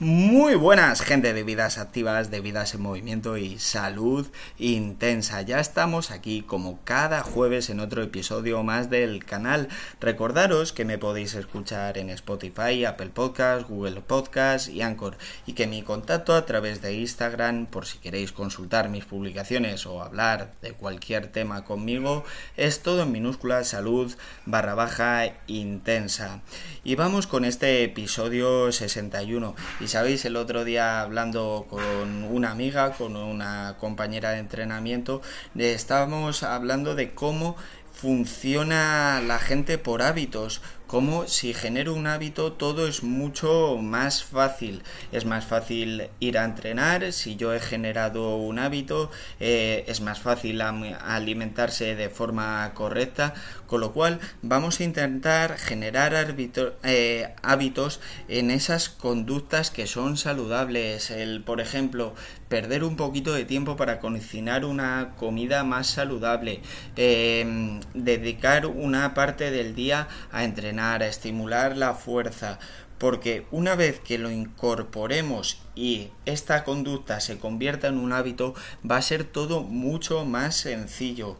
Muy buenas, gente de vidas activas, de vidas en movimiento y salud intensa. Ya estamos aquí como cada jueves en otro episodio más del canal. Recordaros que me podéis escuchar en Spotify, Apple Podcasts, Google Podcasts y Anchor. Y que mi contacto a través de Instagram, por si queréis consultar mis publicaciones o hablar de cualquier tema conmigo, es todo en minúscula salud barra baja intensa. Y vamos con este episodio 61. Y sabéis, el otro día hablando con una amiga, con una compañera de entrenamiento, estábamos hablando de cómo funciona la gente por hábitos, como si genero un hábito todo es mucho más fácil. Es más fácil ir a entrenar, si yo he generado un hábito, eh, es más fácil alimentarse de forma correcta, con lo cual vamos a intentar generar eh, hábitos en esas conductas que son saludables. El, por ejemplo, perder un poquito de tiempo para cocinar una comida más saludable, em, dedicar una parte del día a entrenar a estimular la fuerza, porque una vez que lo incorporemos y esta conducta se convierta en un hábito, va a ser todo mucho más sencillo.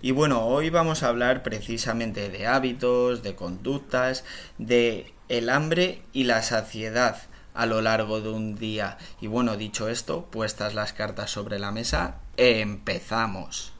Y bueno, hoy vamos a hablar precisamente de hábitos, de conductas, de el hambre y la saciedad a lo largo de un día. Y bueno, dicho esto, puestas las cartas sobre la mesa, empezamos.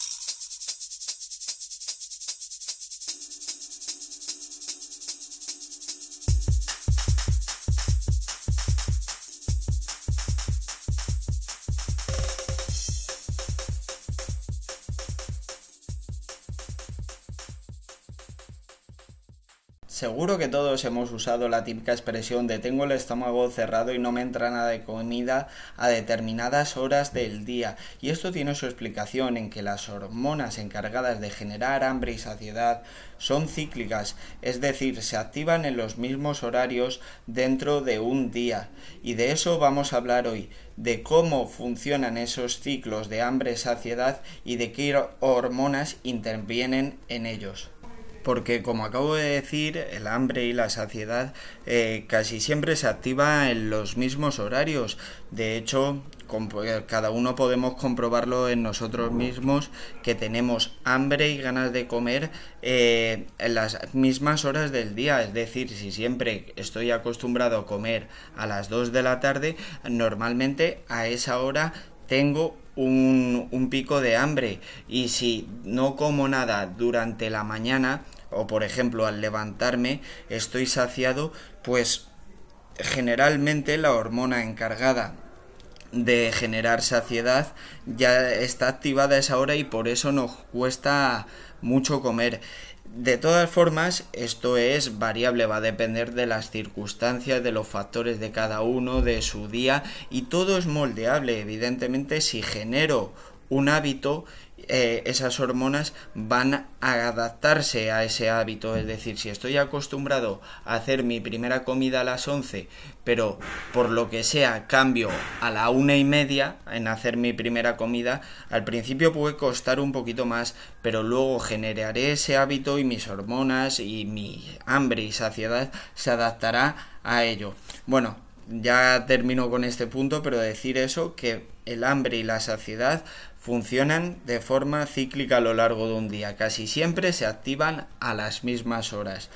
Seguro que todos hemos usado la típica expresión de tengo el estómago cerrado y no me entra nada de comida a determinadas horas del día. Y esto tiene su explicación en que las hormonas encargadas de generar hambre y saciedad son cíclicas, es decir, se activan en los mismos horarios dentro de un día. Y de eso vamos a hablar hoy, de cómo funcionan esos ciclos de hambre y saciedad y de qué hormonas intervienen en ellos porque como acabo de decir, el hambre y la saciedad eh, casi siempre se activa en los mismos horarios. De hecho, eh, cada uno podemos comprobarlo en nosotros mismos que tenemos hambre y ganas de comer eh, en las mismas horas del día. Es decir, si siempre estoy acostumbrado a comer a las 2 de la tarde, normalmente a esa hora tengo un, un, pico de hambre y si no como nada durante la mañana o por ejemplo al levantarme estoy saciado, pues generalmente la hormona encargada de generar saciedad ya está activada esa hora y por eso nos cuesta mucho comer. De todas formas, esto es variable, va a depender de las circunstancias, de los factores de cada uno, de su día y todo es moldeable. Evidentemente, si genero un hábito eh, esas hormonas van a adaptarse a ese hábito. Es decir, si estoy acostumbrado a hacer mi primera comida a las 11, pero por lo que sea cambio a la una y media en hacer mi primera comida, al principio puede costar un poquito más, pero luego generaré ese hábito y mis hormonas y mi hambre y saciedad se adaptará a ello. Bueno, ya termino con este punto, pero decir eso, que el hambre y la saciedad funcionan de forma cíclica a lo largo de un día. Casi siempre se activan a las mismas horas.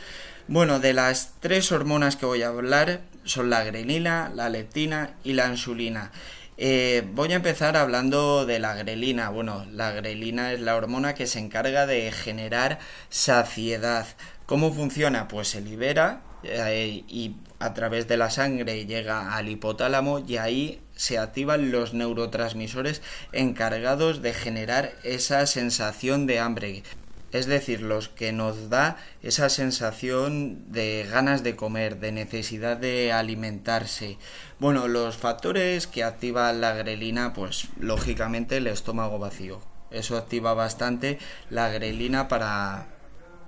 Bueno, de las tres hormonas que voy a hablar son la grelina, la leptina y la insulina. Eh, voy a empezar hablando de la grelina. Bueno, la grelina es la hormona que se encarga de generar saciedad. ¿Cómo funciona? Pues se libera eh, y a través de la sangre llega al hipotálamo y ahí se activan los neurotransmisores encargados de generar esa sensación de hambre. Es decir, los que nos da esa sensación de ganas de comer, de necesidad de alimentarse. Bueno, los factores que activan la grelina, pues lógicamente el estómago vacío. Eso activa bastante la grelina para,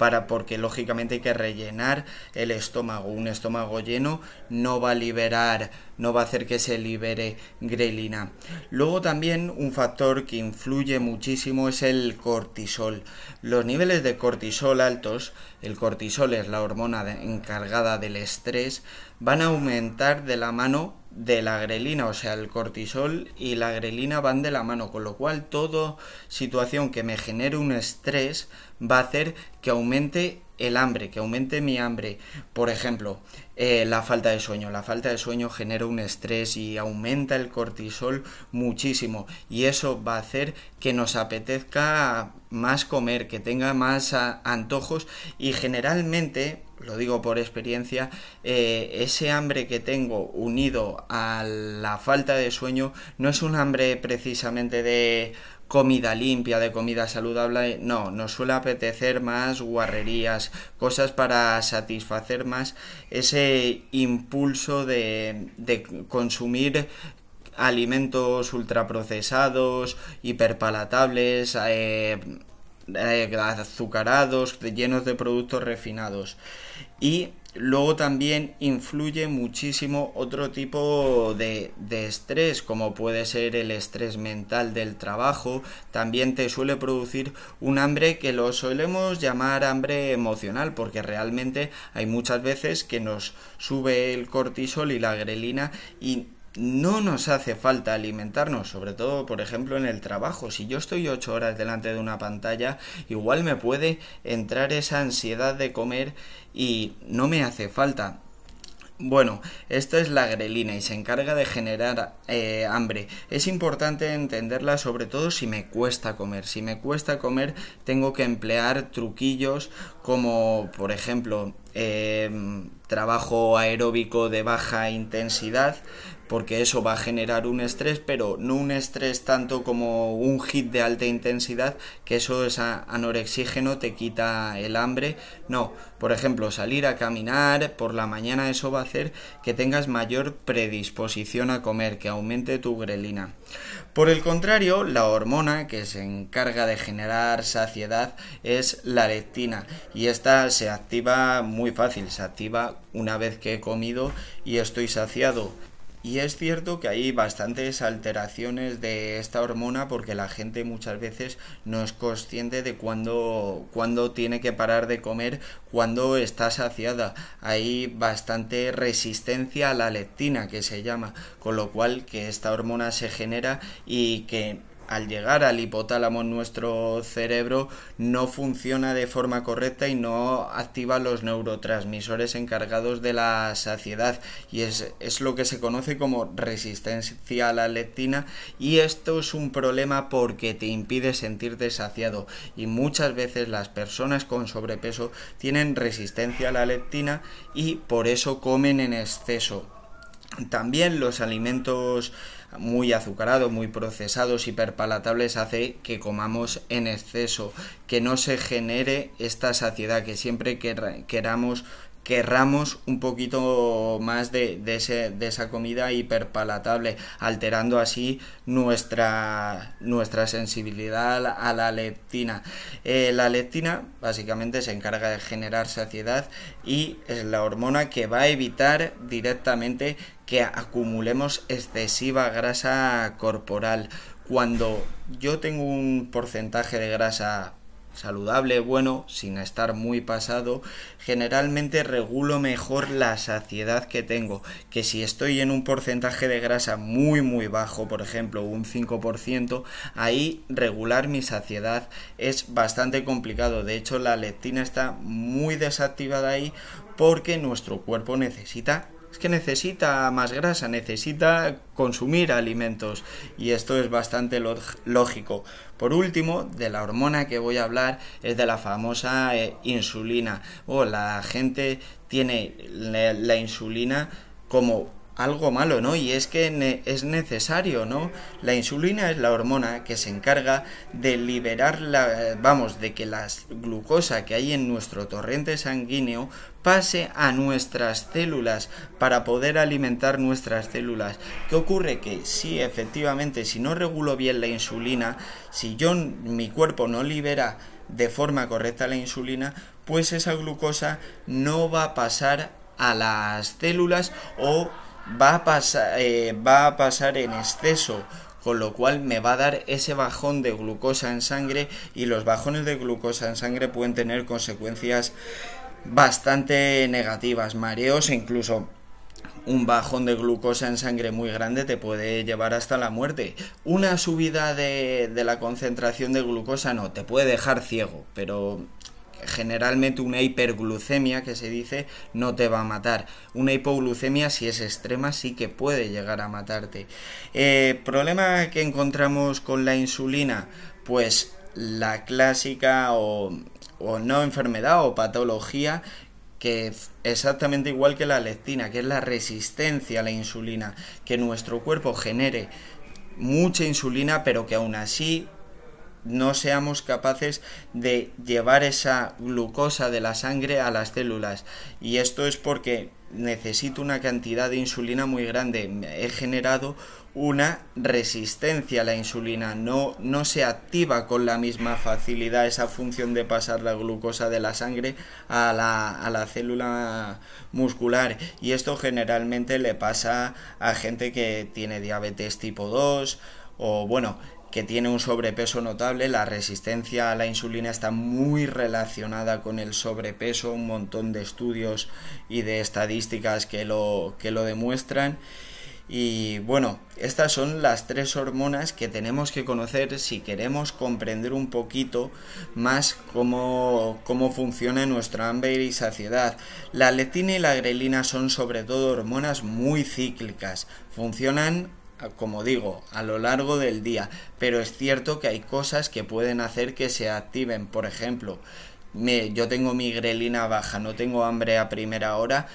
para porque lógicamente hay que rellenar el estómago. Un estómago lleno no va a liberar no va a hacer que se libere grelina. Luego también un factor que influye muchísimo es el cortisol. Los niveles de cortisol altos, el cortisol es la hormona encargada del estrés, van a aumentar de la mano de la grelina, o sea, el cortisol y la grelina van de la mano, con lo cual toda situación que me genere un estrés va a hacer que aumente el hambre, que aumente mi hambre. Por ejemplo, eh, la falta de sueño. La falta de sueño genera un estrés y aumenta el cortisol muchísimo. Y eso va a hacer que nos apetezca más comer, que tenga más antojos y generalmente lo digo por experiencia, eh, ese hambre que tengo unido a la falta de sueño no es un hambre precisamente de comida limpia, de comida saludable, no, nos suele apetecer más guarrerías, cosas para satisfacer más ese impulso de, consumir alimentos ultraprocesados, hiperpalatables, eh, azucarados, llenos de productos refinados. Y luego también influye muchísimo otro tipo de, de, estrés, como puede ser el estrés mental del trabajo. También te suele producir un hambre que lo solemos llamar hambre emocional, porque realmente hay muchas veces que nos sube el cortisol y la grelina y no nos hace falta alimentarnos, sobre todo, por ejemplo, en el trabajo. Si yo estoy ocho horas delante de una pantalla, igual me puede entrar esa ansiedad de comer y no me hace falta. Bueno, esta es la grelina y se encarga de generar eh, hambre. Es importante entenderla sobre todo si me cuesta comer. Si me cuesta comer tengo que emplear truquillos como por ejemplo em, trabajo aeróbico de baja intensidad porque eso va a generar un estrés, pero no un estrés tanto como un hit de alta intensidad, que eso es anorexígeno, te quita el hambre. No, por ejemplo, salir a caminar por la mañana, eso va a hacer que tengas mayor predisposición a comer, que aumente tu grelina. Por el contrario, la hormona que se encarga de generar saciedad es la leptina y esta se activa muy fácil, se activa una vez que he comido y estoy saciado. Y es cierto que hay bastantes alteraciones de esta hormona porque la gente muchas veces no es consciente de cuándo, cuándo tiene que parar de comer, cuando está saciada. Hay bastante resistencia a la leptina que se llama, con lo cual que esta hormona se genera y que al llegar al hipotálamo en nuestro cerebro no funciona de forma correcta y no activa los neurotransmisores encargados de la saciedad. Y es, es, lo que se conoce como resistencia a la leptina y esto es un problema porque te impide sentirte saciado. Y muchas veces las personas con sobrepeso tienen resistencia a la leptina y por eso comen en exceso. También los alimentos muy azucarados, muy procesados, hiperpalatables, hace que comamos en exceso, que no se genere esta saciedad, que siempre queramos querramos un poquito más de, esa comida hiperpalatable, alterando así nuestra, nuestra sensibilidad a la leptina. Eh, la leptina básicamente se encarga de generar saciedad y es la hormona que va a evitar directamente que acumulemos excesiva grasa corporal. Cuando yo tengo un porcentaje de grasa saludable, bueno, sin estar muy pasado, generalmente regulo mejor la saciedad que tengo, que si estoy en un porcentaje de grasa muy muy bajo, por ejemplo, un 5%, ahí regular mi saciedad es bastante complicado. De hecho, la leptina está muy desactivada ahí porque nuestro cuerpo necesita es que necesita más grasa, necesita consumir alimentos y esto es bastante lógico. Por último, de la hormona que voy a hablar es de la famosa eh, insulina. O oh, la gente tiene la insulina como algo malo, ¿no? Y es que es necesario, ¿no? La insulina es la hormona que se encarga de liberar la, vamos, de que la glucosa que hay en nuestro torrente sanguíneo pase a nuestras células para poder alimentar nuestras células. ¿Qué ocurre? Que sí, efectivamente, si no regulo bien la insulina, si yo mi cuerpo no libera de forma correcta la insulina, pues esa glucosa no va a pasar a las células o va a, pasar, eh, va a pasar en exceso con lo cual me va a dar ese bajón de glucosa en sangre y los bajones de glucosa en sangre pueden tener consecuencias bastante negativas, mareos e incluso un bajón de glucosa en sangre muy grande te puede llevar hasta la muerte. Una subida de, de, la concentración de glucosa no, te puede dejar ciego, pero generalmente una hiperglucemia que se dice no te va a matar. Una hipoglucemia si es extrema sí que puede llegar a matarte. Eh, problema que encontramos con la insulina, pues la clásica o, o no enfermedad o patología que es exactamente igual que la lectina, que es la resistencia a la insulina, que nuestro cuerpo genere mucha insulina, pero que aún así no seamos capaces de llevar esa glucosa de la sangre a las células. Y esto es porque necesito una cantidad de insulina muy grande. He generado una resistencia a la insulina. No, no se activa con la misma facilidad esa función de pasar la glucosa de la sangre a la, a la célula muscular. Y esto generalmente le pasa a gente que tiene diabetes tipo 2 o bueno, que tiene un sobrepeso notable, la resistencia a la insulina está muy relacionada con el sobrepeso, un montón de estudios y de estadísticas que lo, que lo demuestran. Y bueno, estas son las tres hormonas que tenemos que conocer si queremos comprender un poquito más cómo, cómo funciona nuestra hambre y saciedad. La leptina y la grelina son sobre todo hormonas muy cíclicas, funcionan como digo, a lo largo del día, pero es cierto que hay cosas que pueden hacer que se activen, por ejemplo, me, yo tengo mi grelina baja, no tengo hambre a primera hora,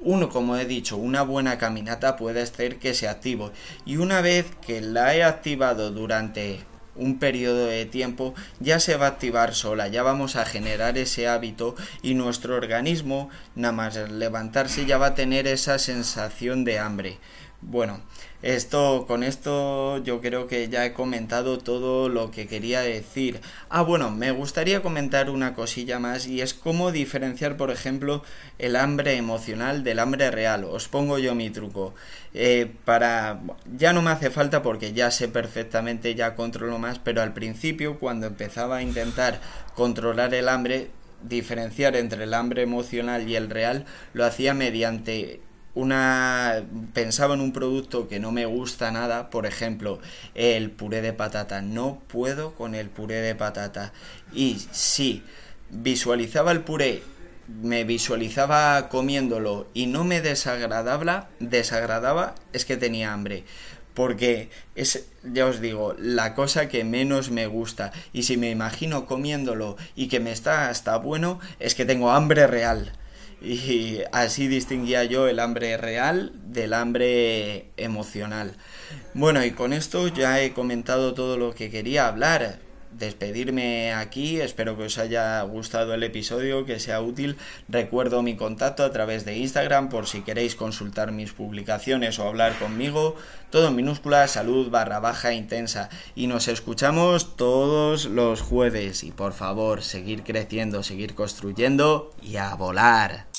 uno, como he dicho, una buena caminata puede hacer que se active. Y una vez que la he activado durante un periodo de tiempo ya se va a activar sola, ya vamos a generar ese hábito y nuestro organismo, nada más levantarse, ya va a tener esa sensación de hambre. Bueno, esto con esto yo creo que ya he comentado todo lo que quería decir. Ah, bueno, me gustaría comentar una cosilla más y es cómo diferenciar, por ejemplo, el hambre emocional del hambre real. Os pongo yo mi truco. Eh, para ya no me hace falta porque ya sé perfectamente, ya controlo más, pero al principio cuando empezaba a intentar controlar el hambre diferenciar entre el hambre emocional y el real lo hacía mediante una pensaba en un producto que no me gusta nada, por ejemplo, el puré de patata. No puedo con el puré de patata. Y si visualizaba el puré, me visualizaba comiéndolo y no me desagradaba, desagradaba, es que tenía hambre. Porque es, ya os digo, la cosa que menos me gusta. Y si me imagino comiéndolo y que me está hasta bueno, es que tengo hambre real. Y así distinguía yo el hambre real del hambre emocional. Bueno, y con esto ya he comentado todo lo que quería hablar despedirme aquí. Espero que os haya gustado el episodio, que sea útil. Recuerdo mi contacto a través de Instagram por si queréis consultar mis publicaciones o hablar conmigo. Todo en minúscula, salud barra baja intensa. Y nos escuchamos todos los jueves. Y por favor, seguir creciendo, seguir construyendo y a volar.